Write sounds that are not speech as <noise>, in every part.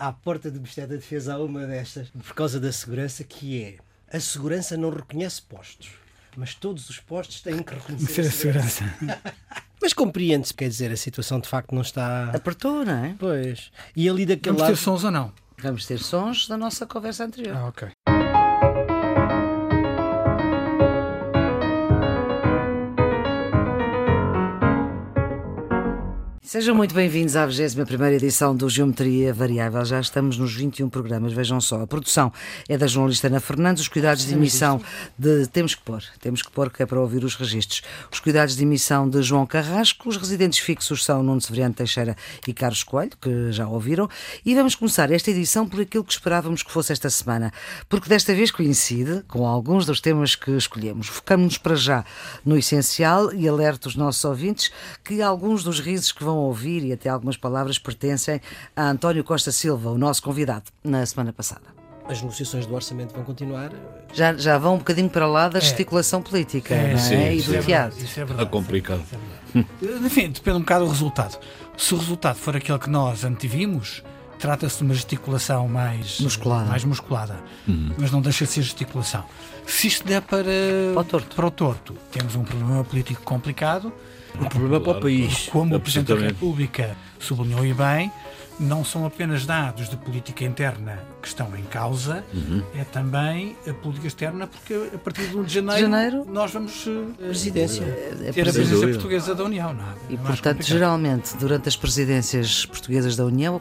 à porta do Ministério da Defesa há uma destas, por causa da segurança, que é a segurança não reconhece postos, mas todos os postos têm que reconhecer a segurança. <laughs> mas compreende-se, quer dizer, a situação de facto não está. Apertou, não é? Pois. E ali daquele Vamos lado. ter sons ou não? Vamos ter sons da nossa conversa anterior. Ah, ok. Sejam muito bem-vindos à 21 edição do Geometria Variável. Já estamos nos 21 programas, vejam só. A produção é da jornalista Ana Fernandes, os cuidados de emissão de. Temos que pôr, temos que pôr, que é para ouvir os registros. Os cuidados de emissão de João Carrasco, os residentes fixos são Nuno Severiano Teixeira e Carlos Coelho, que já ouviram. E vamos começar esta edição por aquilo que esperávamos que fosse esta semana, porque desta vez coincide com alguns dos temas que escolhemos. Focamos-nos para já no essencial e alerta os nossos ouvintes que alguns dos risos que vão ouvir e até algumas palavras pertencem a António Costa Silva, o nosso convidado, na semana passada. As negociações do orçamento vão continuar. Já, já vão um bocadinho para lá da gesticulação política É, não é? sim, e do é teatro. verdade, isso é verdade. complicado. Enfim, depende um bocado do resultado. Se o resultado for aquele que nós antevimos, trata-se de uma gesticulação mais Musculada. mais musculada. Mas não deixa de ser gesticulação. Se isto der para, Para o torto. para o torto, temos um problema político complicado. Um problema para o país. Como o Presidente da. República sublinhou e bem, não são apenas dados de política interna que estão em causa, é também a política externa, porque a partir de 1 de janeiro, janeiro? nós vamos eh, Presidência. É ter a preciso- presidência portuguesa da União. Não é? E, É portanto, complicado. geralmente, durante as presidências portuguesas da União,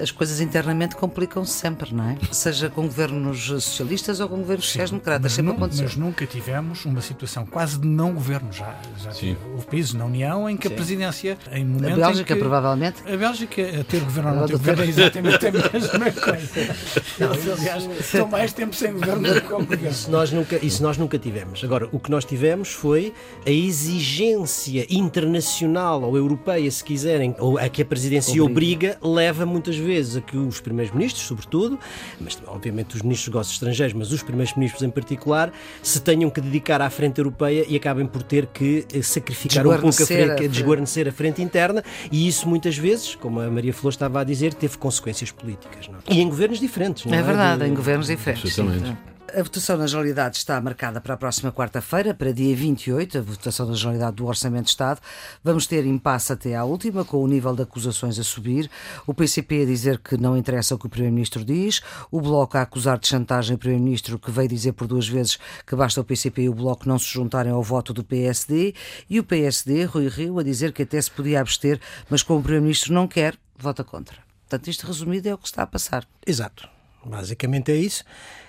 as coisas internamente complicam-se sempre, não é? Seja com governos socialistas ou com governos sociais-democratas, sempre aconteceu. mas nunca tivemos uma situação quase de não governo. Já, já Sim. houve países na União em que a presidência, em A momentos. Bélgica, em que, provavelmente. A Bélgica, a ter governo ou não ter governo, é exatamente a mesma coisa. Aliás, estão mais tempo sem governo do que com governo. Isso nós, nunca, isso nós nunca tivemos. Agora, o que nós tivemos foi a exigência internacional ou europeia, se quiserem, ou a que a presidência obriga, leva muitas vezes a que os primeiros-ministros, sobretudo, mas obviamente os ministros dos negócios estrangeiros, mas os primeiros-ministros em particular, se tenham que dedicar à frente europeia e acabem por ter que eh, sacrificar um pouco a Desguarnecer a frente, frente. desguarnecer a frente interna, e isso muitas vezes, como a Maria Flor estava a dizer, teve consequências políticas. Não? é? E em governos diferentes. Não É verdade, De- em governos diferentes. Absolutamente. A votação na Generalidade está marcada para a próxima quarta-feira, para dia 28, a votação da Generalidade do Orçamento de Estado. Vamos ter impasse até à última, com o nível de acusações a subir. O PCP a dizer que não interessa o que o Primeiro-Ministro diz, o Bloco a acusar de chantagem o Primeiro-Ministro, que veio dizer por duas vezes que basta o PCP e o Bloco não se juntarem ao voto do PSD, e o PSD, Rui Rio, a dizer que até se podia abster, mas como o Primeiro-Ministro não quer, vota contra. Portanto, isto resumido é o que está a passar. Exato. Basicamente é isso.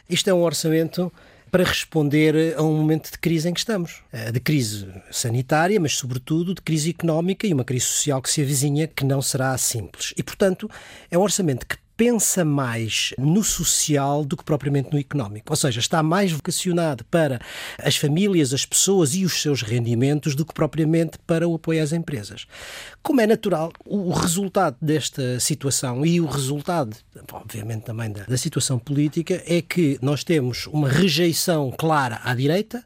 Isto é um orçamento para responder a um momento de crise em que estamos. Eh, De crise sanitária, mas sobretudo de crise económica e uma crise social que se avizinha que não será simples. E, portanto, é um orçamento que pensa mais no social do que propriamente no económico. Ou seja, está mais vocacionado para as famílias, as pessoas e os seus rendimentos do que propriamente para o apoio às empresas. Como é natural, o resultado desta situação e o resultado, obviamente, também da, da situação política é que nós temos uma rejeição clara à direita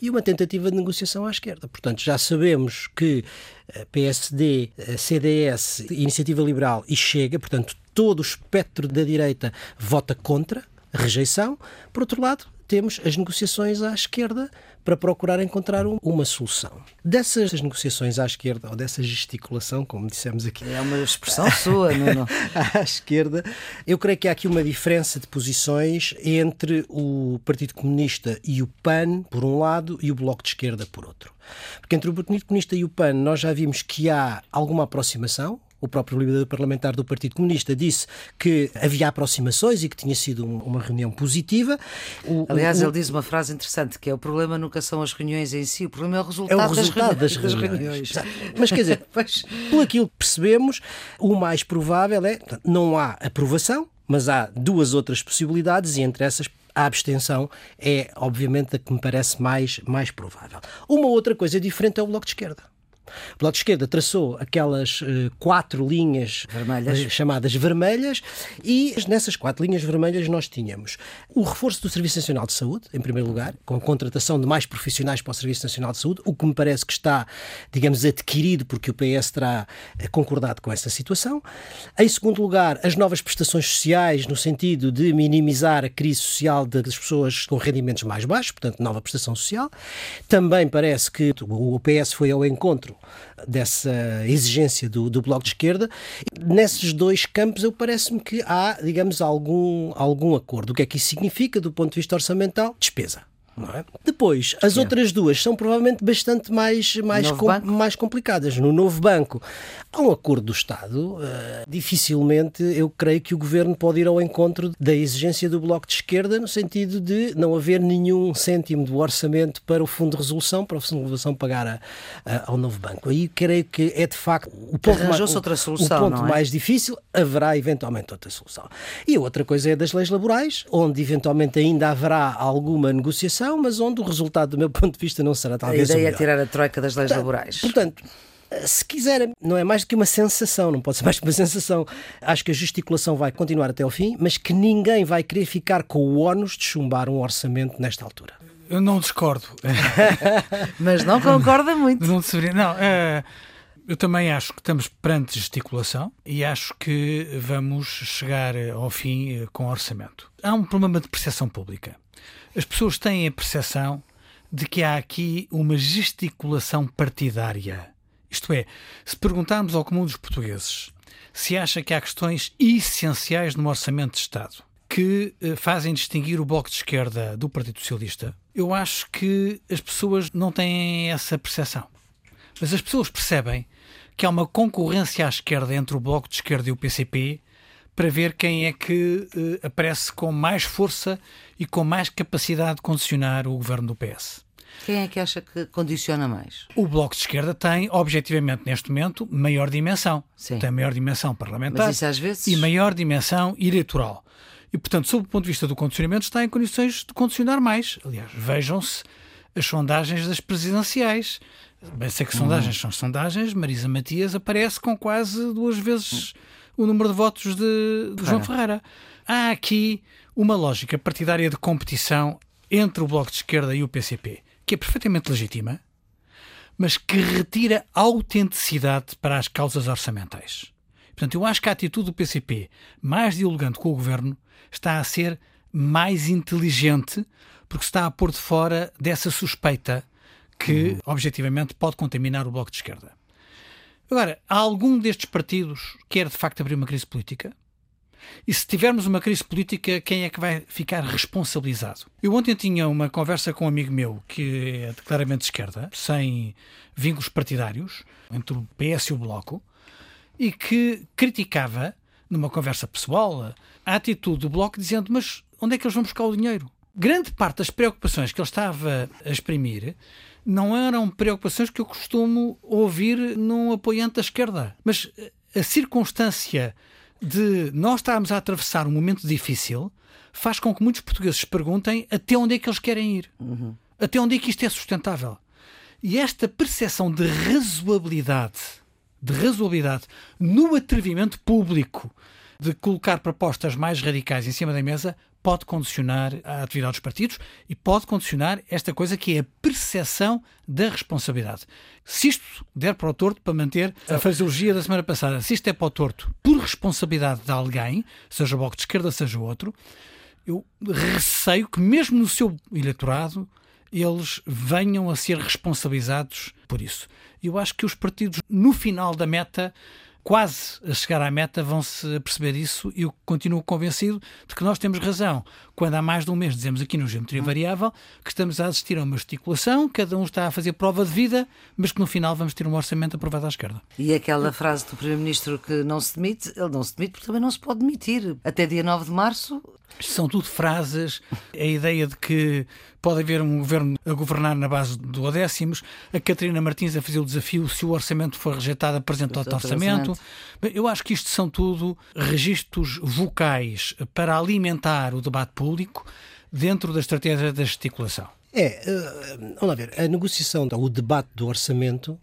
e uma tentativa de negociação à esquerda. Portanto, já sabemos que eh, PSD, eh, CDS, Iniciativa Liberal e Chega, portanto, todo o espectro da direita vota contra a rejeição. Por outro lado, temos as negociações à esquerda para procurar encontrar um- uma solução. Dessas negociações à esquerda, ou dessa gesticulação, como dissemos aqui, É uma expressão sua, <laughs> Nuno. à esquerda, eu creio que há aqui uma diferença de posições entre o Partido Comunista e o PAN, por um lado, e o Bloco de Esquerda, por outro. Porque entre o Partido Comunista e o PAN nós já vimos que há alguma aproximação. O próprio líder parlamentar do Partido Comunista disse que havia aproximações e que tinha sido um- uma reunião positiva. O- Aliás, o- ele diz uma frase interessante, que é o problema nunca são as reuniões em si, o problema é o é resultado, o resultado das <laughs> das reuniões. reuniões. Mas quer dizer, <laughs> Pois. Por aquilo que percebemos, o mais provável é não há aprovação, mas há duas outras possibilidades e entre essas a abstenção é obviamente a que me parece mais, mais provável. Uma outra coisa diferente é o Bloco de Esquerda. O Bloco de Esquerda traçou aquelas uh, quatro linhas vermelhas. Uh, chamadas vermelhas e nessas quatro linhas vermelhas nós tínhamos o reforço do Serviço Nacional de Saúde, em primeiro lugar, com a contratação de mais profissionais para o Serviço Nacional de Saúde, o que me parece que está, digamos, adquirido porque o PS terá uh, concordado com essa situação. Em segundo lugar, as novas prestações sociais, no sentido de minimizar a crise social das pessoas com rendimentos mais baixos, portanto, nova prestação social. Também parece que o PS foi ao encontro dessa exigência do, do Bloco de Esquerda. Nesses dois campos, eu parece-me que há, digamos, algum, algum acordo. O que é que isso significa do ponto de vista orçamental? Despesa. É? Depois, as outras duas são provavelmente bastante mais, mais, com, mais complicadas. No novo banco, há um acordo do Estado. Uh, dificilmente eu creio que o governo pode ir ao encontro da exigência do Bloco de Esquerda, no sentido de não haver nenhum cêntimo do orçamento para o Fundo de Resolução, para o Fundo de Resolução pagar a, a, ao novo banco. Aí creio que é de facto o ponto, mais, outra solução, o ponto é? mais difícil. Haverá eventualmente outra solução. E a outra coisa é das leis laborais, onde eventualmente ainda haverá alguma negociação mas onde o resultado, do meu <laughs> ponto de vista, não será talvez. A ideia é tirar a troika das leis portanto, laborais. Portanto, se quiserem, não é mais do que uma sensação, não pode ser mais que uma sensação. Acho que a gesticulação vai continuar até ao fim, mas que ninguém vai querer ficar com o ónus de chumbar um orçamento nesta altura. Eu não discordo. <laughs> mas não concorda muito. Não, não é, eu também acho que estamos perante gesticulação e acho que vamos chegar ao fim eh, com orçamento. Há um problema de percepção pública. As pessoas têm a percepção de que há aqui uma gesticulação partidária. Isto é, se perguntarmos ao comum dos portugueses se acha que há questões essenciais no orçamento de Estado que eh, fazem distinguir o Bloco de Esquerda do Partido Socialista, eu acho que as pessoas não têm essa percepção. Mas as pessoas percebem que há uma concorrência à esquerda entre o Bloco de Esquerda e o PCP para ver quem é que uh, aparece com mais força e com mais capacidade de condicionar o governo do PS. Quem é que acha que condiciona mais? O Bloco de Esquerda tem, objetivamente, neste momento, maior dimensão. Sim. Tem maior dimensão parlamentar vezes... e maior dimensão eleitoral. E, portanto, sob o ponto de vista do condicionamento, está em condições de condicionar mais. Aliás, vejam-se as sondagens das presidenciais. Bem sei que sondagens são sondagens, Marisa Matias aparece com quase duas vezes o número de votos de, de João Ferreira. Há aqui uma lógica partidária de competição entre o Bloco de Esquerda e o PCP, que é perfeitamente legítima, mas que retira autenticidade para as causas orçamentais. Portanto, eu acho que a atitude do PCP, mais dialogante com o governo, está a ser mais inteligente, porque está a pôr de fora dessa suspeita que, uhum. objetivamente, pode contaminar o Bloco de Esquerda. Agora, há algum destes partidos quer de facto abrir uma crise política? E se tivermos uma crise política, quem é que vai ficar responsabilizado? Eu ontem tinha uma conversa com um amigo meu que é claramente de esquerda, sem vínculos partidários, entre o PS e o Bloco, e que criticava, numa conversa pessoal, a atitude do Bloco, dizendo: Mas onde é que eles vão buscar o dinheiro? Grande parte das preocupações que ele estava a exprimir não eram preocupações que eu costumo ouvir num apoiante da esquerda. Mas a circunstância de nós estarmos a atravessar um momento difícil faz com que muitos portugueses se perguntem até onde é que eles querem ir. Uhum. Até onde é que isto é sustentável. E esta percepção de razoabilidade, de razoabilidade no atrevimento público de colocar propostas mais radicais em cima da mesa pode condicionar a atividade dos partidos e pode condicionar esta coisa que é a percepção da responsabilidade. Se isto der para o torto, para manter a fraseologia da semana passada, se isto é para o torto por responsabilidade de alguém, seja o Bloco de Esquerda, seja o outro, eu receio que mesmo no seu eleitorado eles venham a ser responsabilizados por isso. Eu acho que os partidos, no final da meta, quase a chegar à meta vão-se perceber isso e eu continuo convencido de que nós temos razão. Quando há mais de um mês dizemos aqui no Geometria hum. Variável que estamos a assistir a uma gesticulação, cada um está a fazer prova de vida, mas que no final vamos ter um orçamento aprovado à esquerda. E aquela frase do Primeiro-Ministro que não se demite, ele não se demite porque também não se pode demitir. Até dia 9 de março são tudo frases, a ideia de que pode haver um governo a governar na base do décimos, a Catarina Martins a fazer o desafio, se o orçamento for rejeitado, apresenta outro orçamento. Eu acho que isto são tudo registros vocais para alimentar o debate público dentro da estratégia da gesticulação. É, uh, vamos lá ver, a negociação, o debate do orçamento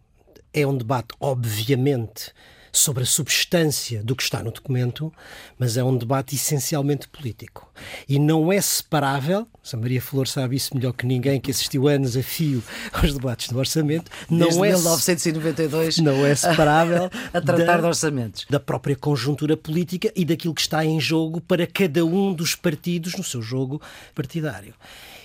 é um debate, obviamente, sobre a substância do que está no documento, mas é um debate essencialmente político. E não é separável, a Maria Flor sabe isso melhor que ninguém, que assistiu anos a fio aos debates do orçamento, não Desde é, 1992 não é separável <laughs> a tratar da, de orçamentos. Da própria conjuntura política e daquilo que está em jogo para cada um dos partidos no seu jogo partidário.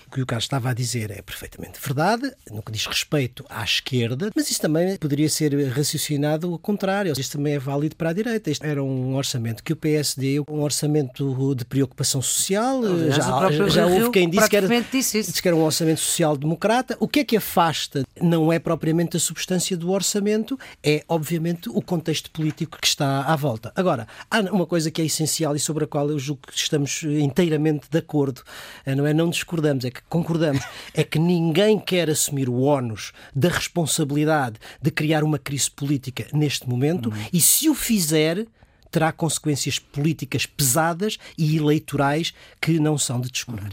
O que o Carlos estava a dizer é perfeitamente verdade, no que diz respeito à esquerda, mas isso também poderia ser raciocinado ao contrário. Isto também é válido para a direita. Este era um orçamento que o PSD, um orçamento de preocupação social, Aliás, já, já houve quem disse que, era, disse, disse que era um orçamento social-democrata. O que é que afasta não é propriamente a substância do orçamento, é obviamente o contexto político que está à volta. Agora, há uma coisa que é essencial e sobre a qual eu julgo que estamos inteiramente de acordo, não é? Não discordamos, é que concordamos é que ninguém quer assumir o ónus da responsabilidade de criar uma crise política neste momento uhum. e se o fizer terá consequências políticas pesadas e eleitorais que não são de descurar.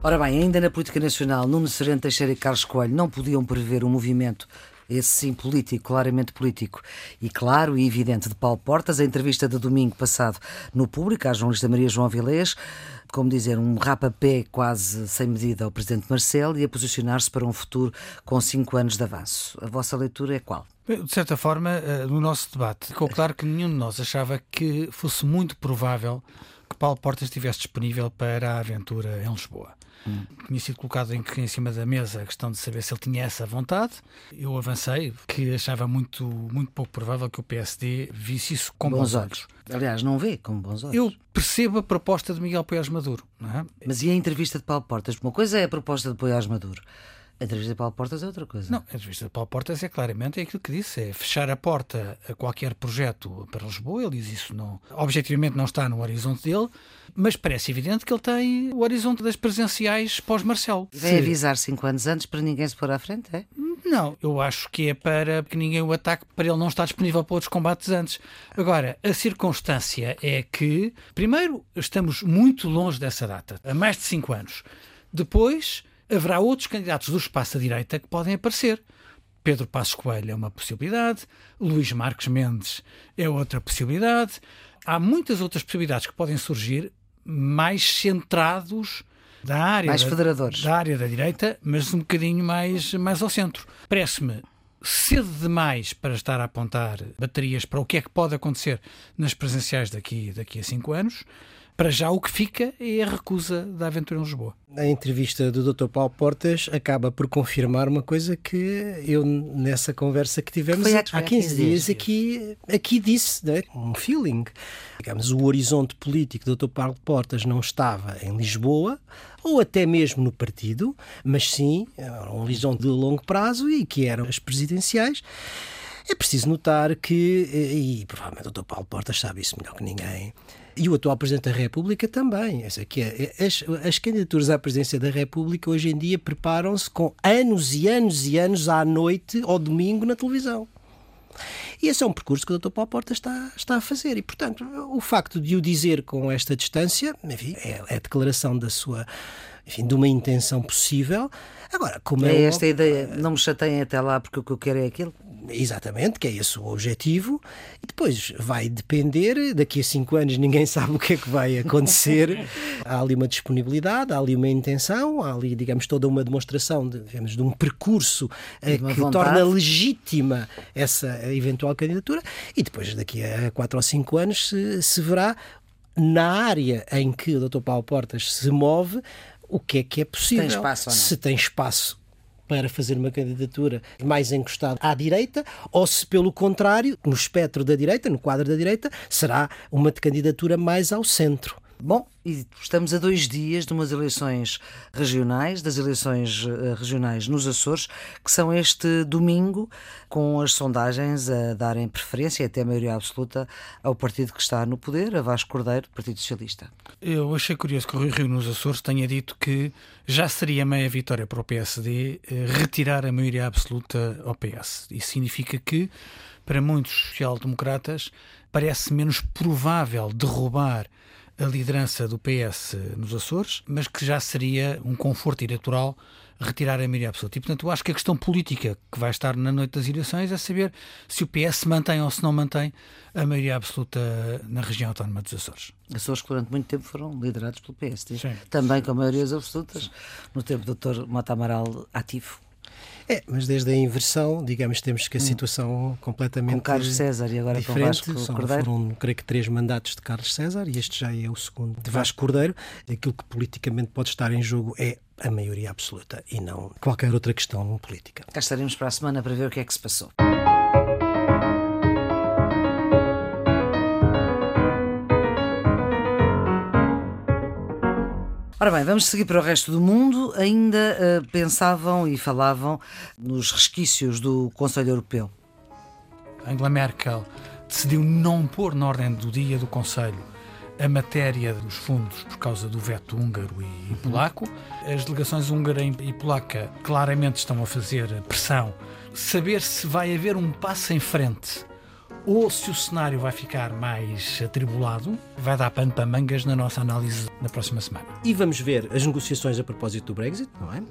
Ora bem, ainda na política nacional, Nuno Sereno Teixeira e Carlos Coelho não podiam prever o movimento esse sim político, claramente político e claro e evidente de Paulo Portas. A entrevista de domingo passado no público à jornalista Maria João Vilés, como dizer, um rapapé quase sem medida ao Presidente Marcelo e a posicionar-se para um futuro com cinco anos de avanço. A vossa leitura é qual? De certa forma, eh, no nosso debate, ficou claro que nenhum de nós achava que fosse muito provável que Paulo Portas estivesse disponível para a aventura em Lisboa. Hum. Tinha sido colocado em, em, cima da mesa a questão de saber se ele tinha essa vontade. Eu avancei, que achava muito, muito pouco provável que o PSD visse isso com bons, bons olhos. olhos. Aliás, não vê com bons olhos. Eu percebo a proposta de Miguel Poiás Maduro. É? Mas e a entrevista de Paulo Portas? Uma coisa é a proposta de Poiás Maduro. A entrevista de Paulo Portas é outra coisa. Não, a entrevista de Paulo Portas é claramente aquilo que disse: é fechar a porta a qualquer projeto para Lisboa. Ele diz isso não. Objetivamente não está no horizonte dele, mas parece evidente que ele tem o horizonte das presenciais pós-Marcelo. Vem avisar cinco anos antes para ninguém se pôr à frente, é? Não, eu acho que é para que ninguém o ataque, para ele não estar disponível para outros combates antes. Agora, a circunstância é que, primeiro, estamos muito longe dessa data, há mais de cinco anos. Depois, haverá outros candidatos do espaço à direita que podem aparecer. Pedro Passos Coelho é uma possibilidade, Luís Marques Mendes é outra possibilidade. Há muitas outras possibilidades que podem surgir mais centrados da área mais da, federadores. da área da direita, mas um bocadinho mais, mais ao centro. Parece-me cedo demais para estar a apontar baterias para o que é que pode acontecer nas presenciais daqui, daqui a cinco anos. Para já, o que fica é a recusa da aventura em Lisboa. A entrevista do Dr. Paulo Portas acaba por confirmar uma coisa que eu, nessa conversa que tivemos há, há 15 dias, aqui, aqui disse, né? um feeling. Digamos, o horizonte político do Dr. Paulo Portas não estava em Lisboa, ou até mesmo no partido, mas sim um horizonte de longo prazo e que eram as presidenciais. É preciso notar que, e provavelmente o Dr. Paulo Portas sabe isso melhor que ninguém, e o atual Presidente da República também. Essa que é, as, as candidaturas à presidência da República hoje em dia preparam-se com anos e anos e anos à noite ou domingo na televisão. E esse é um percurso que o Dr. Paulo Porta está, está a fazer. E, portanto, o facto de o dizer com esta distância, enfim, é, é declaração da sua, enfim, de uma intenção possível. Agora, como é, é esta ideia, não me chateiem até lá porque o que eu quero é aquilo. Exatamente, que é esse o objetivo. E depois vai depender, daqui a cinco anos ninguém <laughs> sabe o que é que vai acontecer. <laughs> há ali uma disponibilidade, há ali uma intenção, há ali, digamos, toda uma demonstração de, digamos, de um percurso eh, que vontade. torna legítima essa eventual candidatura. E depois, daqui a quatro ou cinco anos, se, se verá na área em que o Dr. Paulo Portas se move, o que é que é possível. Tem espaço, se tem espaço para fazer uma candidatura mais encostada à direita, ou se, pelo contrário, no espectro da direita, no quadro da direita, será uma candidatura mais ao centro. Bom, e estamos a dois dias de umas eleições regionais, das eleições uh, regionais nos Açores, que são este domingo, com as sondagens a darem preferência, até a maioria absoluta, ao partido que está no poder, a Vasco Cordeiro, Partido Socialista. Eu achei curioso que o Rui Rio nos Açores tenha dito que já seria meia vitória para o PSD uh, retirar a maioria absoluta ao PS. Isso significa que, para muitos social-democratas, parece menos provável derrubar a liderança do PS nos Açores, mas que já seria um conforto eleitoral retirar a maioria absoluta. E, portanto, eu acho que a questão política que vai estar na noite das eleições é saber se o PS mantém ou se não mantém a maioria absoluta na região autónoma dos Açores. Açores que durante muito tempo foram liderados pelo PS, também com maiorias absolutas, Sim. no tempo do Dr. Mota Amaral ativo. É, mas desde a inversão, digamos, temos que a hum. situação hum. completamente com Carlos César e agora diferente. com Vasco São, Cordeiro. Foram, creio que, três mandatos de Carlos César e este já é o segundo de Vasco Cordeiro. Aquilo que politicamente pode estar em jogo é a maioria absoluta e não qualquer outra questão política. Cá estaremos para a semana para ver o que é que se passou. Ora bem, vamos seguir para o resto do mundo. Ainda uh, pensavam e falavam nos resquícios do Conselho Europeu. Angela Merkel decidiu não pôr na ordem do dia do Conselho a matéria dos fundos por causa do veto húngaro e polaco. As delegações húngara e polaca claramente estão a fazer pressão. Saber se vai haver um passo em frente ou se o cenário vai ficar mais atribulado, vai dar pano para mangas na nossa análise na próxima semana. E vamos ver as negociações a propósito do Brexit, não é?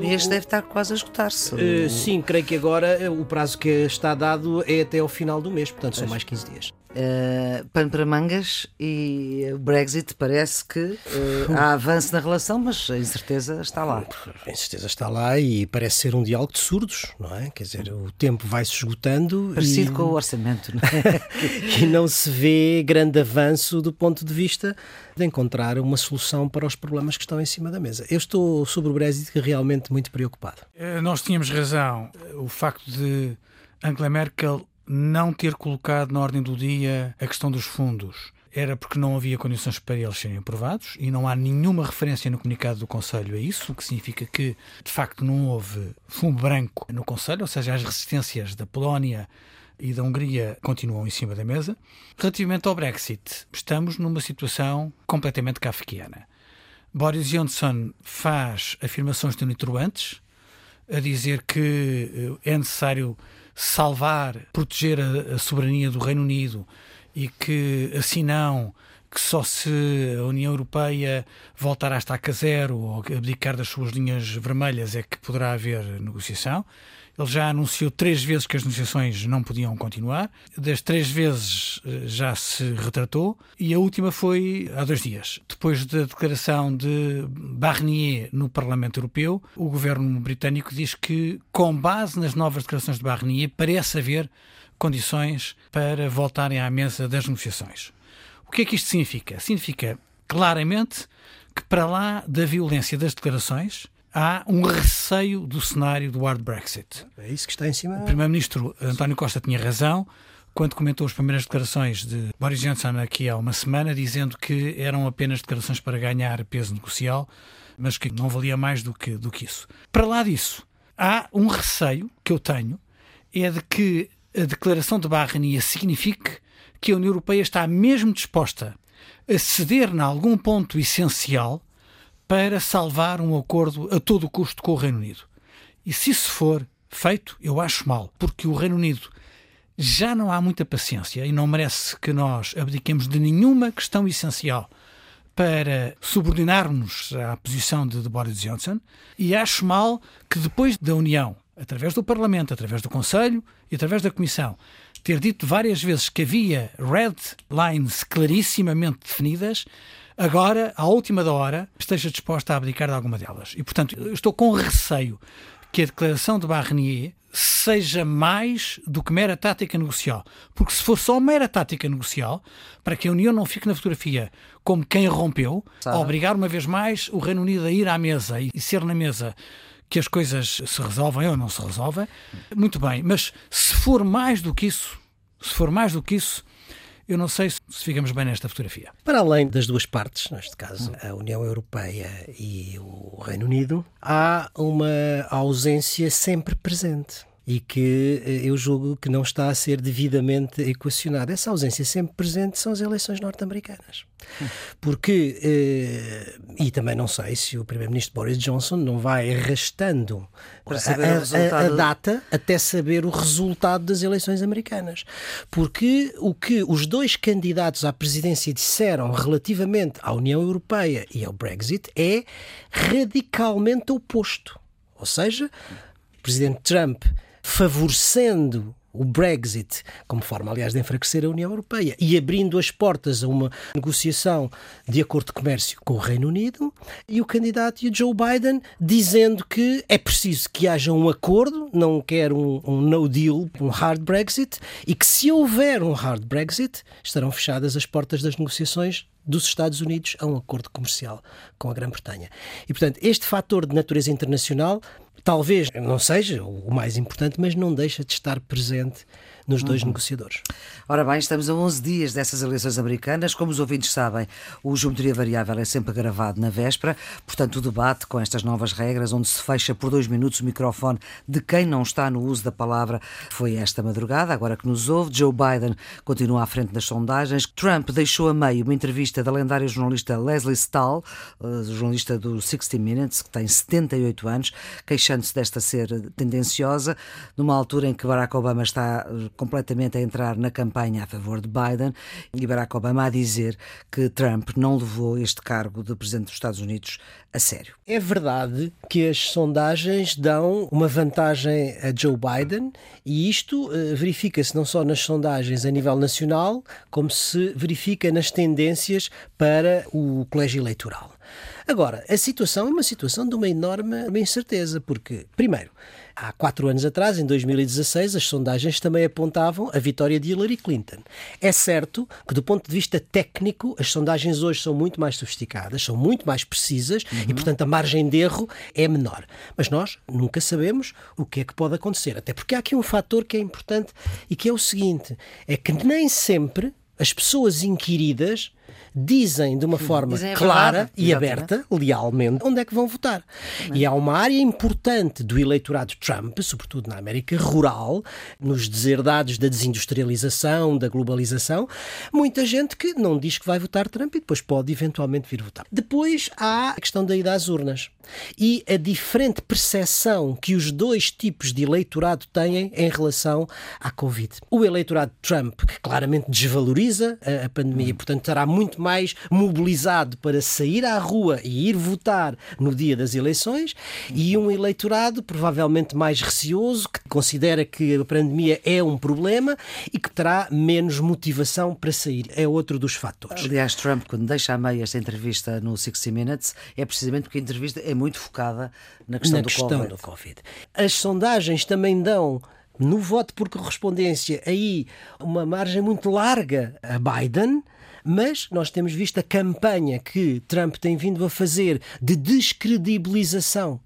Este deve estar quase a esgotar-se. Uh, sim, creio que agora eh, o prazo que está dado é até ao final do mês, portanto são mais 15 dias. Uh, pano para mangas e o Brexit parece que uh, há avanço na relação, mas a incerteza está lá. A incerteza está lá e parece ser um diálogo de surdos, não é? Quer dizer, o tempo vai se esgotando. Parecido e... com o orçamento, não é? <laughs> e não se vê grande avanço do ponto de vista de encontrar uma solução para os problemas que estão em cima da mesa. Eu estou sobre o Brexit realmente muito preocupado. Eh, nós tínhamos razão. O facto de Angela Merkel não ter colocado na ordem do dia a questão dos fundos era porque não havia condições para eles serem aprovados e não há nenhuma referência no comunicado do Conselho a isso, o que significa que, de facto, não houve fumo branco no Conselho, ou seja, as resistências da Polónia e da Hungria continuam em cima da mesa. Relativamente ao Brexit, estamos numa situação completamente kafkiana. Boris Johnson faz afirmações tonitruantes, a dizer que eh, é necessário salvar, proteger a, a soberania do Reino Unido e que assim não, que só se a União Europeia voltar a estaca zero ou abdicar das suas linhas vermelhas é que poderá haver negociação. Ele já anunciou três vezes que as negociações não podiam continuar. Das três vezes eh, já se retratou e a última foi há dois dias. Depois da declaração de Barnier no Parlamento Europeu, o governo britânico diz que, com base nas novas declarações de Barnier, parece haver condições para voltarem à mesa das negociações. O que é que isto significa? Significa claramente que, para lá da violência das declarações, há um receio do cenário do hard Brexit. É isso que está em cima. O Primeiro-Ministro António Costa tinha razão quando comentou as primeiras declarações de Boris Johnson aqui há uma semana, dizendo que eram apenas declarações para ganhar peso negocial, mas que não valia mais do que, do que isso. Para lá disso, há um receio que eu tenho, é de que a declaração de Barnier signifique que a União Europeia está mesmo disposta a ceder em algum ponto essencial para salvar um acordo a todo custo com o Reino Unido. E se isso for feito, eu acho mal, porque o Reino Unido já não há muita paciência e não merece que nós abdiquemos de nenhuma questão essencial para subordinarmos à posição de, de Boris Johnson e acho mal que depois da União, através do Parlamento, através do Conselho e através da Comissão, ter dito várias vezes que havia red lines clarissimamente definidas, agora, à última da hora, esteja disposta a abdicar de alguma delas. E, portanto, estou com receio que a declaração de Barnier seja mais do que mera tática negocial. Porque se for só mera tática negocial, para que a União não fique na fotografia como quem rompeu, Sabe. obrigar uma vez mais o Reino Unido a ir à mesa e ser na mesa que as coisas se resolvem ou não se resolvem, muito bem. Mas se for mais do que isso, se for mais do que isso, eu não sei se ficamos bem nesta fotografia. Para além das duas partes, neste caso a União Europeia e o Reino Unido, há uma ausência sempre presente. E que eh, eu julgo que não está a ser devidamente equacionado. Essa ausência sempre presente são as eleições norte-americanas. Porque, eh, e também não sei se o Primeiro-Ministro Boris Johnson não vai arrastando a, a, a, data até saber o resultado das eleições americanas. Porque o que os dois candidatos à presidência disseram relativamente à União Europeia e ao Brexit é radicalmente oposto. Ou seja, o Presidente Trump favorecendo o Brexit, como forma, aliás, de enfraquecer a União Europeia e abrindo as portas a uma negociação de acordo de comércio com o Reino Unido, e o candidato e o Joe Biden dizendo que é preciso que haja um acordo, não quer um, um no deal, um hard Brexit, e que se houver um hard Brexit, estarão fechadas as portas das negociações dos Estados Unidos a um acordo comercial com a Grã-Bretanha. E, portanto, este fator de natureza internacional talvez não seja o mais importante, mas não deixa de estar presente nos dois uhum. negociadores. Ora bem, estamos a 11 dias dessas eleições americanas. Como os ouvintes sabem, o Geometria Variável é sempre gravado na véspera, portanto, o debate com estas novas regras, onde se fecha por dois minutos o microfone de quem não está no uso da palavra, foi esta madrugada. Agora que nos ouve, Joe Biden continua à frente das sondagens. Trump deixou a meio uma entrevista da lendária jornalista Leslie Stahl, eh, jornalista do 60 Minutes, que tem 78 anos, queixando-se desta ser tendenciosa, numa altura em que Barack Obama está eh, completamente a entrar na campanha a favor de Biden e Barack Obama a dizer que Trump não levou este cargo de presidente dos Estados Unidos a sério. É verdade que as sondagens dão uma vantagem a Joe Biden e isto uh, verifica-se não só nas sondagens a nível nacional, como se verifica nas tendências para o colégio eleitoral. Agora, a situação é uma situação de uma enorme incerteza, porque, primeiro, há quatro anos atrás, em 2016, as sondagens também apontavam a vitória de Hillary Clinton. É certo que, do ponto de vista técnico, as sondagens hoje são muito mais sofisticadas, são muito mais precisas uhum. e, portanto, a margem de erro é menor. Mas nós nunca sabemos o que é que pode acontecer. Até porque há aqui um fator que é importante e que é o seguinte: é que nem sempre as pessoas inquiridas dizem de uma forma clara e aberta, lealmente, onde é que vão votar. E há uma área importante do eleitorado Trump, sobretudo na América rural, nos deserdados da desindustrialização, da globalização, muita gente que não diz que vai votar Trump e depois pode eventualmente vir votar. Depois há a questão da ida às urnas e a diferente percepção que os dois tipos de eleitorado têm em relação à Covid. O eleitorado Trump, que claramente desvaloriza a, pandemia, portanto estará muito mais mobilizado para sair à rua e ir votar no dia das eleições, e um eleitorado provavelmente mais receoso, que considera que a pandemia é um problema e que terá menos motivação para sair. É outro dos fatores. Aliás, Trump, quando deixa a meio esta entrevista no 60 Minutes, é precisamente porque a entrevista é muito focada na questão, na do, questão COVID. do Covid. As sondagens também dão no voto por correspondência aí uma margem muito larga a Biden mas nós temos visto a campanha que Trump tem vindo a fazer de descredibilização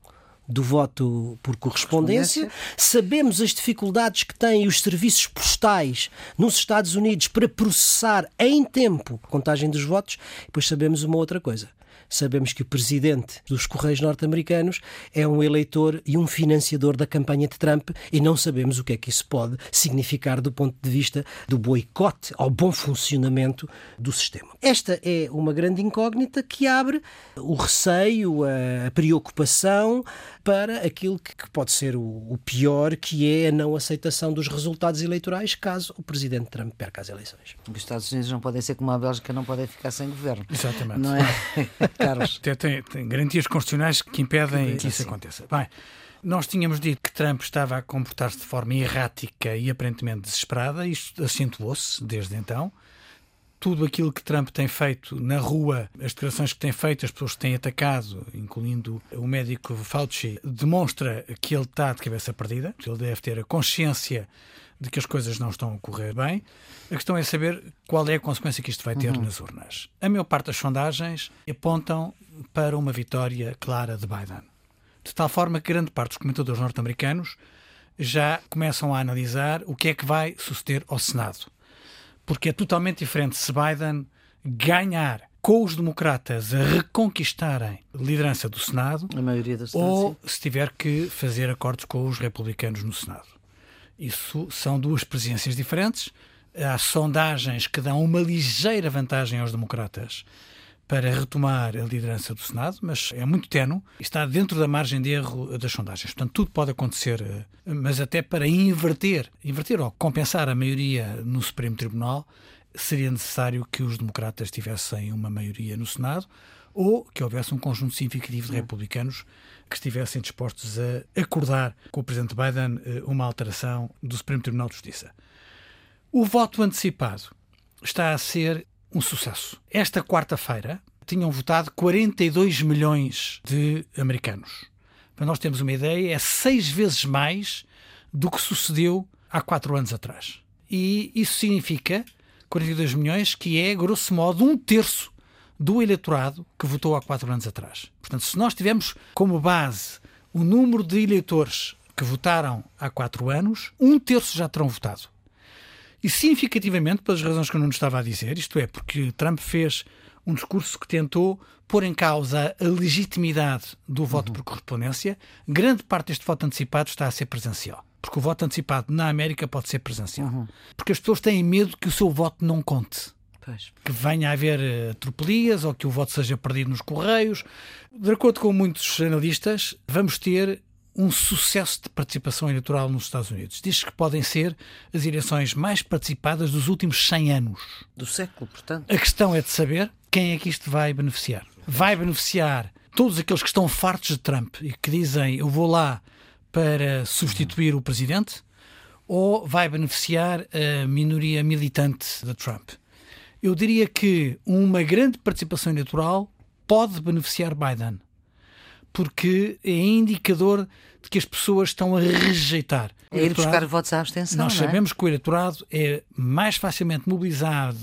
do voto por correspondência. Sabemos as dificuldades que têm os serviços postais nos Estados Unidos para processar em tempo a contagem dos votos. Depois sabemos uma outra coisa. Sabemos que o presidente dos Correios norte-americanos é um eleitor e um financiador da campanha de Trump e não sabemos o que é que isso pode significar do ponto de vista do boicote ao bom funcionamento do sistema. Esta é uma grande incógnita que abre o receio, a preocupação para aquilo que pode ser o pior, que é a não aceitação dos resultados eleitorais caso o presidente Trump perca as eleições. Os Estados Unidos não podem ser como a Bélgica, não podem ficar sem governo. Exatamente. Não é? <laughs> Carlos. Tem, tem, garantias constitucionais que impedem que, que isso assim. aconteça. Bem, nós tínhamos dito que Trump estava a comportar-se de forma errática e aparentemente desesperada, isto acentuou-se desde então. Tudo aquilo que Trump tem feito na rua, as declarações que tem feito, as pessoas que têm atacado, incluindo o médico Fauci, demonstra que ele está de cabeça perdida. Ele deve ter a consciência de que as coisas não estão a correr bem. A questão é saber qual é a consequência que isto vai ter uhum. nas urnas. A maior parte das sondagens apontam para uma vitória clara de Biden. De tal forma que grande parte dos comentadores norte-americanos já começam a analisar o que é que vai suceder ao Senado. Porque é totalmente diferente se Biden ganhar com os democratas a reconquistarem a liderança do Senado a maioria ou se tiver que fazer acordos com os republicanos no Senado. Isso são duas presidências diferentes. Há sondagens que dão uma ligeira vantagem aos democratas para retomar a liderança do Senado, mas é muito tenue e está dentro da margem de erro das sondagens. Portanto, tudo pode acontecer, eh, mas até para inverter, inverter ou compensar a maioria no Supremo Tribunal, seria necessário que os democratas tivessem uma maioria no Senado ou que houvesse um conjunto significativo de republicanos que estivessem dispostos a acordar com o presidente Biden eh, uma alteração do Supremo Tribunal de Justiça. O voto antecipado está a ser um sucesso. Esta quarta-feira tinham votado 42 milhões de americanos. Para nós termos uma ideia, é seis vezes mais do que sucedeu há quatro anos atrás. E isso significa 42 milhões, que é, grosso modo, um terço do eleitorado que votou há quatro anos atrás. Portanto, se nós tivermos como base o número de eleitores que votaram há quatro anos, um terço já terão votado. E significativamente, pelas razões que eu não estava a dizer, isto é, porque Trump fez um discurso que tentou pôr em causa a legitimidade do voto uhum. por correspondência, grande parte deste voto antecipado está a ser presencial. Porque o voto antecipado na América pode ser presencial. Uhum. Porque as pessoas têm medo que o seu voto não conte. Pois. Que venha a haver uh, tropelias ou que o voto seja perdido nos correios. De acordo com muitos analistas, vamos ter um sucesso de participação eleitoral nos Estados Unidos. Diz que podem ser as eleições mais participadas dos últimos 100 anos. Do século, portanto. A questão é de saber quem é que isto vai beneficiar. Vai beneficiar todos aqueles que estão fartos de Trump e que dizem eu vou lá para substituir o presidente ou vai beneficiar a minoria militante de Trump? Eu diria que uma grande participação eleitoral pode beneficiar Biden, porque é indicador de que as pessoas estão a rejeitar. É ir buscar votos à abstenção. Nós é? sabemos que o eleitorado é mais facilmente mobilizado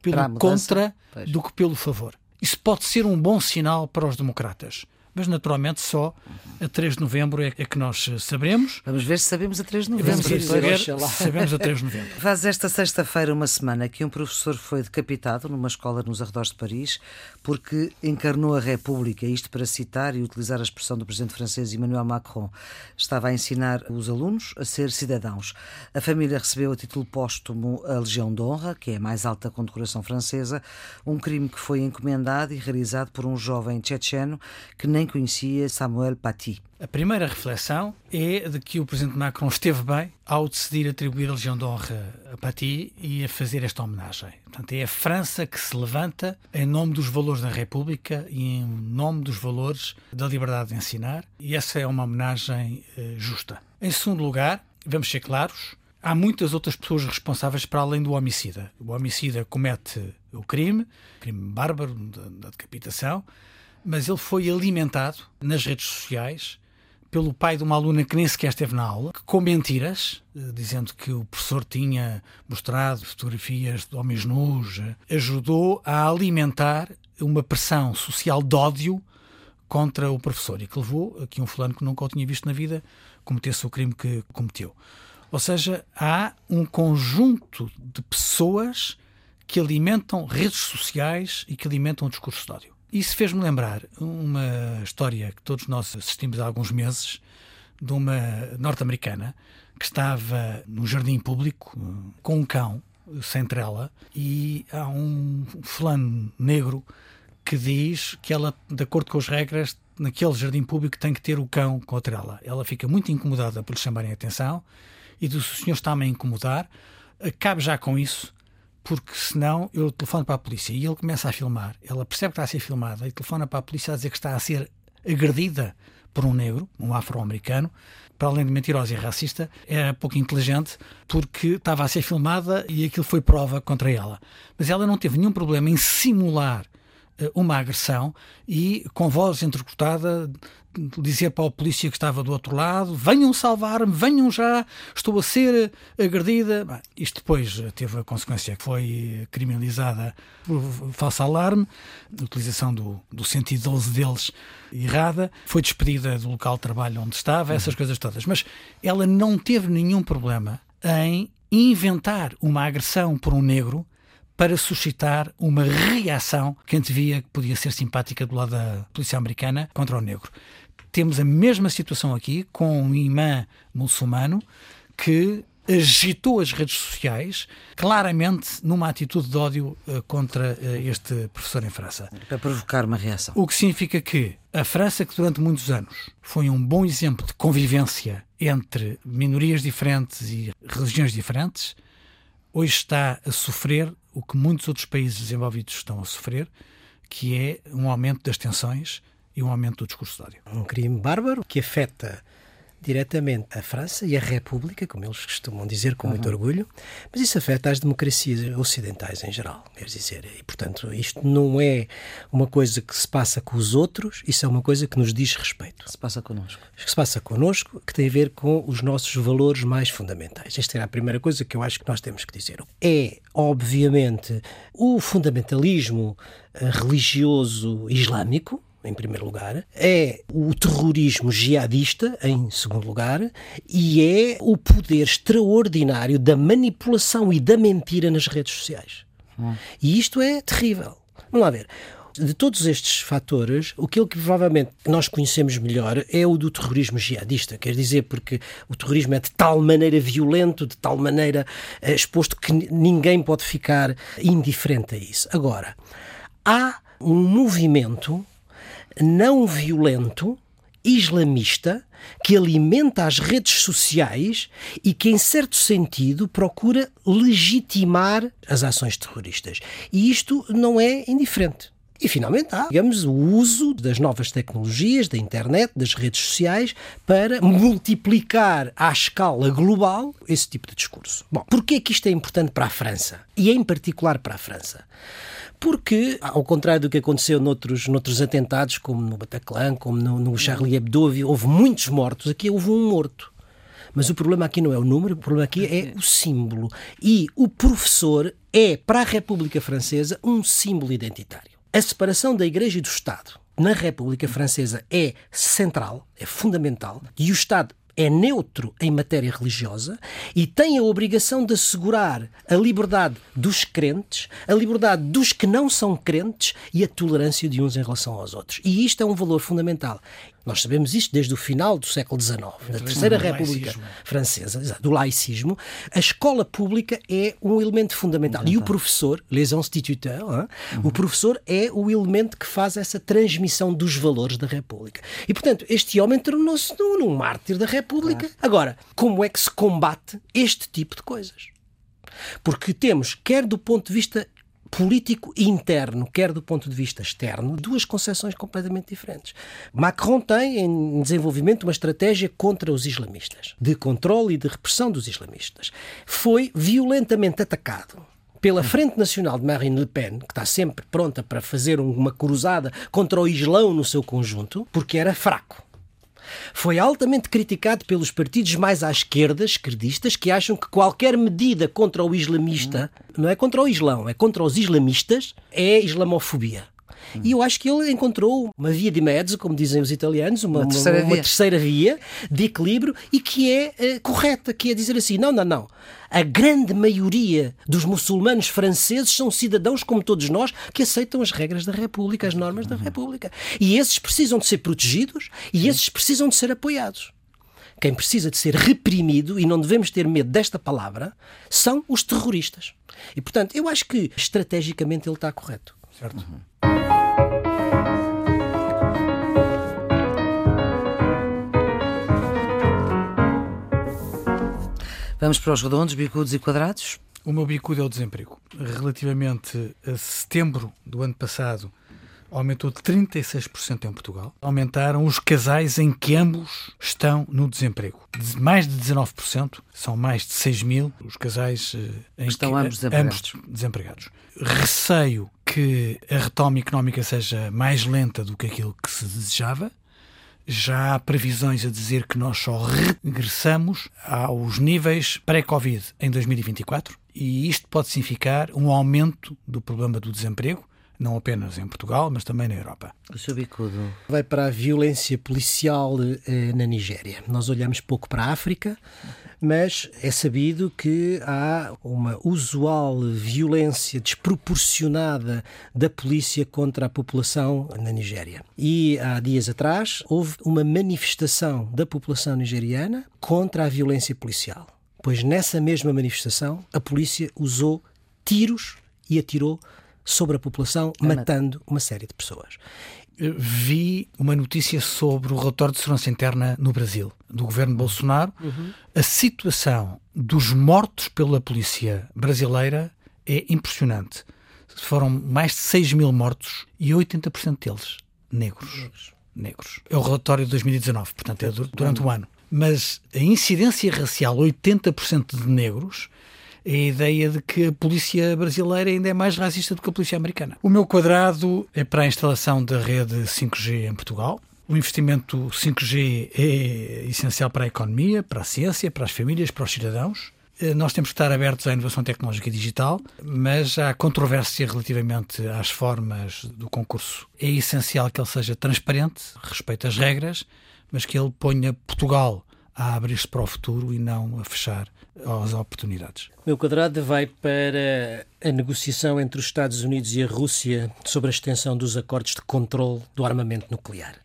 pelo contra pois. do que pelo favor. Isso pode ser um bom sinal para os democratas mas naturalmente só a 3 de novembro é, é que nós saberemos. Vamos ver se sabemos a 3 de novembro. Vamos saber, sabemos a 3 de novembro. Faz esta sexta-feira uma semana que um professor foi decapitado numa escola nos arredores de Paris porque encarnou a República, isto para citar e utilizar a expressão do presidente francês Emmanuel Macron. Estava a ensinar os alunos a ser cidadãos. A família recebeu a título póstumo a Legião de Honra, que é a mais alta condecoração francesa, um crime que foi encomendado e realizado por um jovem tchetcheno que nem nem conhecia Samuel Paty. A primeira reflexão é de que o Presidente Macron esteve bem ao decidir atribuir a Legião de Honra a Paty e a fazer esta homenagem. Portanto, é a França que se levanta em nome dos valores da República e em nome dos valores da liberdade de ensinar, e essa é uma homenagem eh, justa. Em segundo lugar, vamos ser claros, há muitas outras pessoas responsáveis para além do homicida. O homicida comete o crime, crime bárbaro da, decapitação, mas ele foi alimentado nas redes sociais pelo pai de uma aluna que nem sequer esteve na aula, com mentiras, eh, dizendo que o professor tinha mostrado fotografias de homens nus, eh, ajudou a alimentar uma pressão social de ódio contra o professor e que levou a que um fulano que nunca o tinha visto na vida cometesse o crime que cometeu. Ou seja, há um conjunto de pessoas que alimentam redes sociais e que alimentam o discurso de ódio. Isso fez-me lembrar uma história que todos nós assistimos há alguns meses de uma norte-americana que estava no jardim público com um cão sem trela e há um fulano negro que diz que ela, de acordo com as regras, naquele jardim público tem que ter o cão com a trela. Ela fica muito incomodada por lhe chamarem a atenção e diz: O senhor está-me a incomodar, acabe já com isso porque senão eu telefono para a polícia e ele começa a filmar. Ela percebe que está a ser filmada e telefona para a polícia a dizer que está a ser agredida por um negro, um afro-americano, para além de mentirosa e racista, era pouco inteligente porque estava a ser filmada e aquilo foi prova contra ela. Mas ela não teve nenhum problema em simular uma agressão e, com voz entrecortada, dizer para a polícia que estava do outro lado: venham salvar-me, venham já, estou a ser agredida. Bem, isto depois teve a consequência que foi criminalizada por falso alarme, a utilização do, do 112 deles errada, foi despedida do local de trabalho onde estava, essas uhum. coisas todas. Mas ela não teve nenhum problema em inventar uma agressão por um negro para suscitar uma reação que antevia que podia ser simpática do lado da polícia americana contra o negro. Temos a mesma situação aqui com um imã muçulmano que agitou as redes sociais claramente numa atitude de ódio uh, contra uh, este professor em França. Para provocar uma reação. O que significa que a França, que durante muitos anos foi um bom exemplo de convivência entre minorias diferentes e religiões diferentes, hoje está a sofrer o que muitos outros países desenvolvidos estão a sofrer, que é um aumento das tensões e um aumento do discurso de ódio. Um crime bárbaro que afeta diretamente a França e a República, como eles costumam dizer com muito uhum. orgulho, mas isso afeta as democracias ocidentais em geral, quer dizer, e portanto isto não é uma coisa que se passa com os outros, isso é uma coisa que nos diz respeito. Se passa connosco. Que se passa connosco, que tem a ver com os nossos valores mais fundamentais. Esta é a primeira coisa que eu acho que nós temos que dizer. É, obviamente, o fundamentalismo eh, religioso islâmico, em primeiro lugar, é o terrorismo jihadista, em segundo lugar, e é o poder extraordinário da manipulação e da mentira nas redes sociais. Hum. E isto é terrível. Vamos lá ver. De todos estes fatores, aquilo que provavelmente nós conhecemos melhor é o do terrorismo jihadista. Quer dizer, porque o terrorismo é de tal maneira violento, de tal maneira eh, exposto, que ninguém pode ficar indiferente a isso. Agora, há um movimento não violento, islamista, que alimenta as redes sociais e que, em certo sentido, procura legitimar as ações terroristas. E isto não é indiferente. E finalmente há, digamos, o uso das novas tecnologias, da internet, das redes sociais, para multiplicar à escala global esse tipo de discurso. Bom, porquê é que isto é importante para a França? E em particular para a França? Porque, ao contrário do que aconteceu noutros, noutros atentados, como no Bataclan, como no, no Charlie Hebdo, houve muitos mortos, aqui houve um morto. Mas o problema aqui não é o número, o problema aqui é o símbolo. E o professor é, para a República Francesa, um símbolo identitário. A separação da Igreja e do Estado na República Francesa é central, é fundamental, e o Estado é neutro em matéria religiosa e tem a obrigação de assegurar a liberdade dos crentes, a liberdade dos que não são crentes e a tolerância de uns em relação aos outros. E isto é um valor fundamental. Nós sabemos isto desde o final do século XIX, da Terceira República laicismo. Francesa, do laicismo. A escola pública é um elemento fundamental. E o professor, les instituteurs, hein? uhum. o professor é o elemento que faz essa transmissão dos valores da República. E, portanto, este homem tornou-se num mártir da República. Agora, como é que se combate este tipo de coisas? Porque temos, quer do ponto de vista político interno, quer do ponto de vista externo, duas concepções completamente diferentes. Macron tem em desenvolvimento uma estratégia contra os islamistas, de controle e de repressão dos islamistas. Foi violentamente atacado pela Frente Nacional de Marine Le Pen, que está sempre pronta para fazer uma cruzada contra o Islão no seu conjunto, porque era fraco. Foi altamente criticado pelos partidos mais à esquerda, esquerdistas, que acham que qualquer medida contra o islamista, não é contra o islão, é contra os islamistas, é islamofobia. E eu acho que ele encontrou uma via de mezzo, como dizem os italianos, uma, uma, terceira, uma, uma via. terceira, via. de equilíbrio e que é uh, correta, que é dizer assim: não, não, não. A grande maioria dos muçulmanos franceses são cidadãos como todos nós que aceitam as regras da República, as normas da República. E esses precisam de ser protegidos e esses precisam de ser apoiados quem precisa de ser reprimido, e não devemos ter medo desta palavra, são os terroristas. E, portanto, eu acho que estrategicamente ele está correto. Certo. Uhum. Vamos para os redondos, bicudos e quadrados? O meu bicudo é o desemprego. Relativamente a setembro do ano passado, aumentou de 36% em Portugal. Aumentaram os casais em que ambos estão no desemprego. De mais de 19%, são mais de 6 mil os casais eh, em estão que, ambos desempregados. ambos desempregados. Receio que a retoma económica seja mais lenta do que aquilo que se desejava já há previsões a dizer que nós só regressamos aos níveis pré-Covid em 2024 e isto pode significar um aumento do problema do desemprego, não apenas em Portugal, mas também na Europa. O seu bicudo vai para a violência policial eh, na Nigéria. Nós olhamos pouco para a África, mas é sabido que há uma usual violência desproporcionada da polícia contra a população na Nigéria. E há dias atrás houve uma manifestação da população nigeriana contra a violência policial pois nessa mesma manifestação a polícia usou tiros e atirou sobre a população, matando uma série de pessoas. Vi uma notícia sobre o relatório de segurança interna no Brasil, do governo Bolsonaro. Uhum. A situação dos mortos pela polícia brasileira é impressionante. Foram mais de 6 mil mortos e 80% deles negros. negros. Negros. É o relatório de 2019, portanto, é durante o ano. Mas a incidência racial, 80% de negros, é a ideia de que a polícia brasileira ainda é mais racista do que a polícia americana. O meu quadrado é para a instalação da rede 5G em Portugal. O investimento 5G é essencial para a economia, para a ciência, para as famílias, para os cidadãos. Eh, nós temos que estar abertos à inovação tecnológica digital, mas há controvérsia relativamente às formas do concurso. É essencial que ele seja transparente, respeite as regras, mas que ele ponha Portugal a abrir-se para o futuro e não a fechar às oportunidades. Meu quadrado vai para a negociação entre os Estados Unidos e a Rússia sobre a extensão dos acordos de controle do armamento nuclear.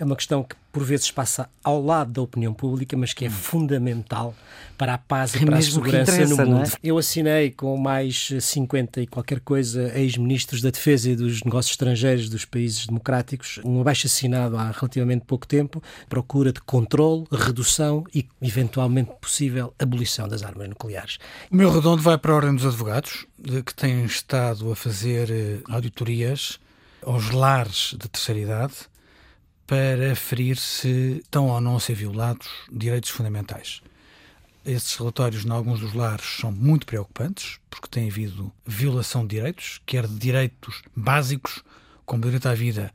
É uma questão que por vezes passa ao lado da opinião pública, mas que é fundamental para a paz e é para a segurança no mundo. É? Eu assinei com mais 50 e qualquer coisa ex-ministros da Defesa e dos Negócios Estrangeiros dos países democráticos um abaixo assinado há relativamente pouco tempo, procura de controle, redução e, eventualmente possível, abolição das armas nucleares. O meu redondo vai para a Ordem dos Advogados, que têm estado a fazer eh, auditorias aos lares de terceira idade para aferir se estão ou não a ser violados direitos fundamentais. Esses relatórios, em alguns dos lares, são muito preocupantes, porque tem havido violação de direitos, quer de direitos básicos, como o direito à vida,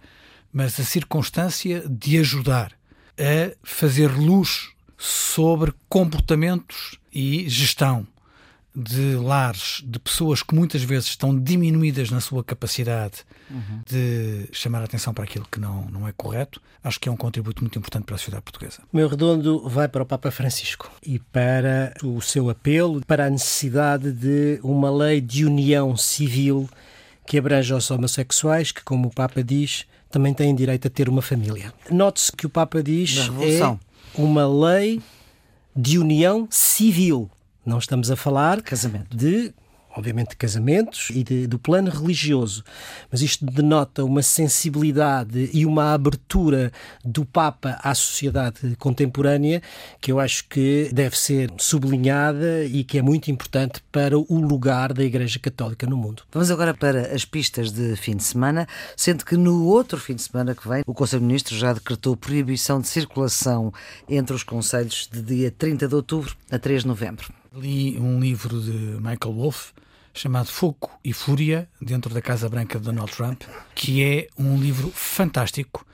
mas a circunstância de ajudar a fazer luz sobre comportamentos e gestão de lares de pessoas que muitas vezes estão diminuídas na sua capacidade uhum. de chamar a atenção para aquilo que não, não é correto, acho que é um contributo muito importante para a sociedade portuguesa. O meu redondo vai para o Papa Francisco e para o seu apelo para a necessidade de uma lei de união civil que abranja os homossexuais, que, como o Papa diz, também têm direito a ter uma família. Note-se que o Papa diz é uma lei de união civil não estamos a falar Casamento. de obviamente, de casamentos e de, do plano religioso, mas isto denota uma sensibilidade e uma abertura do Papa à sociedade contemporânea que eu acho que deve ser sublinhada e que é muito importante para o lugar da Igreja Católica no mundo. Vamos agora para as pistas de fim de semana, sendo que no outro fim de semana que vem, o Conselho de Ministros já decretou proibição de circulação entre os conselhos de dia 30 de outubro a 3 de novembro. Li um livro de Michael Wolff chamado Fogo e Fúria, dentro da Casa Branca de Donald Trump, que é um livro fantástico,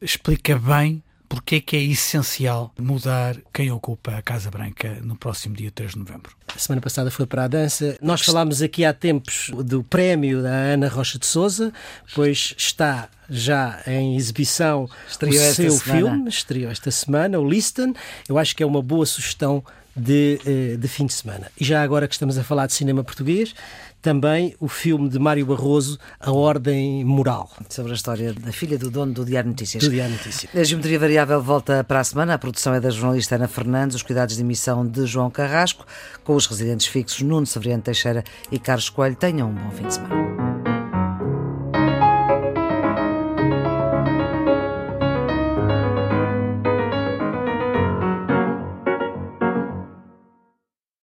explica bem porque é que é essencial mudar quem ocupa a Casa Branca no próximo dia 3 de novembro. A semana passada foi para a dança. Nós falámos aqui há tempos do prémio da Ana Rocha de Souza, pois está já em exibição estreou o seu filme, estreou esta semana, o Listen. Eu acho que é uma boa sugestão de, eh, de fim de semana. E já agora que estamos a falar de cinema português, também o filme de Mário Barroso, A Ordem Moral. Sobre a história da filha do dono do Diário Notícias. Do Diário Notícias. A Geometria Variável volta para a semana. A produção é da jornalista Ana Fernandes, os cuidados de emissão de João Carrasco, com os residentes fixos Nuno Severiano Teixeira e Carlos Coelho. Tenham um bom fim de semana.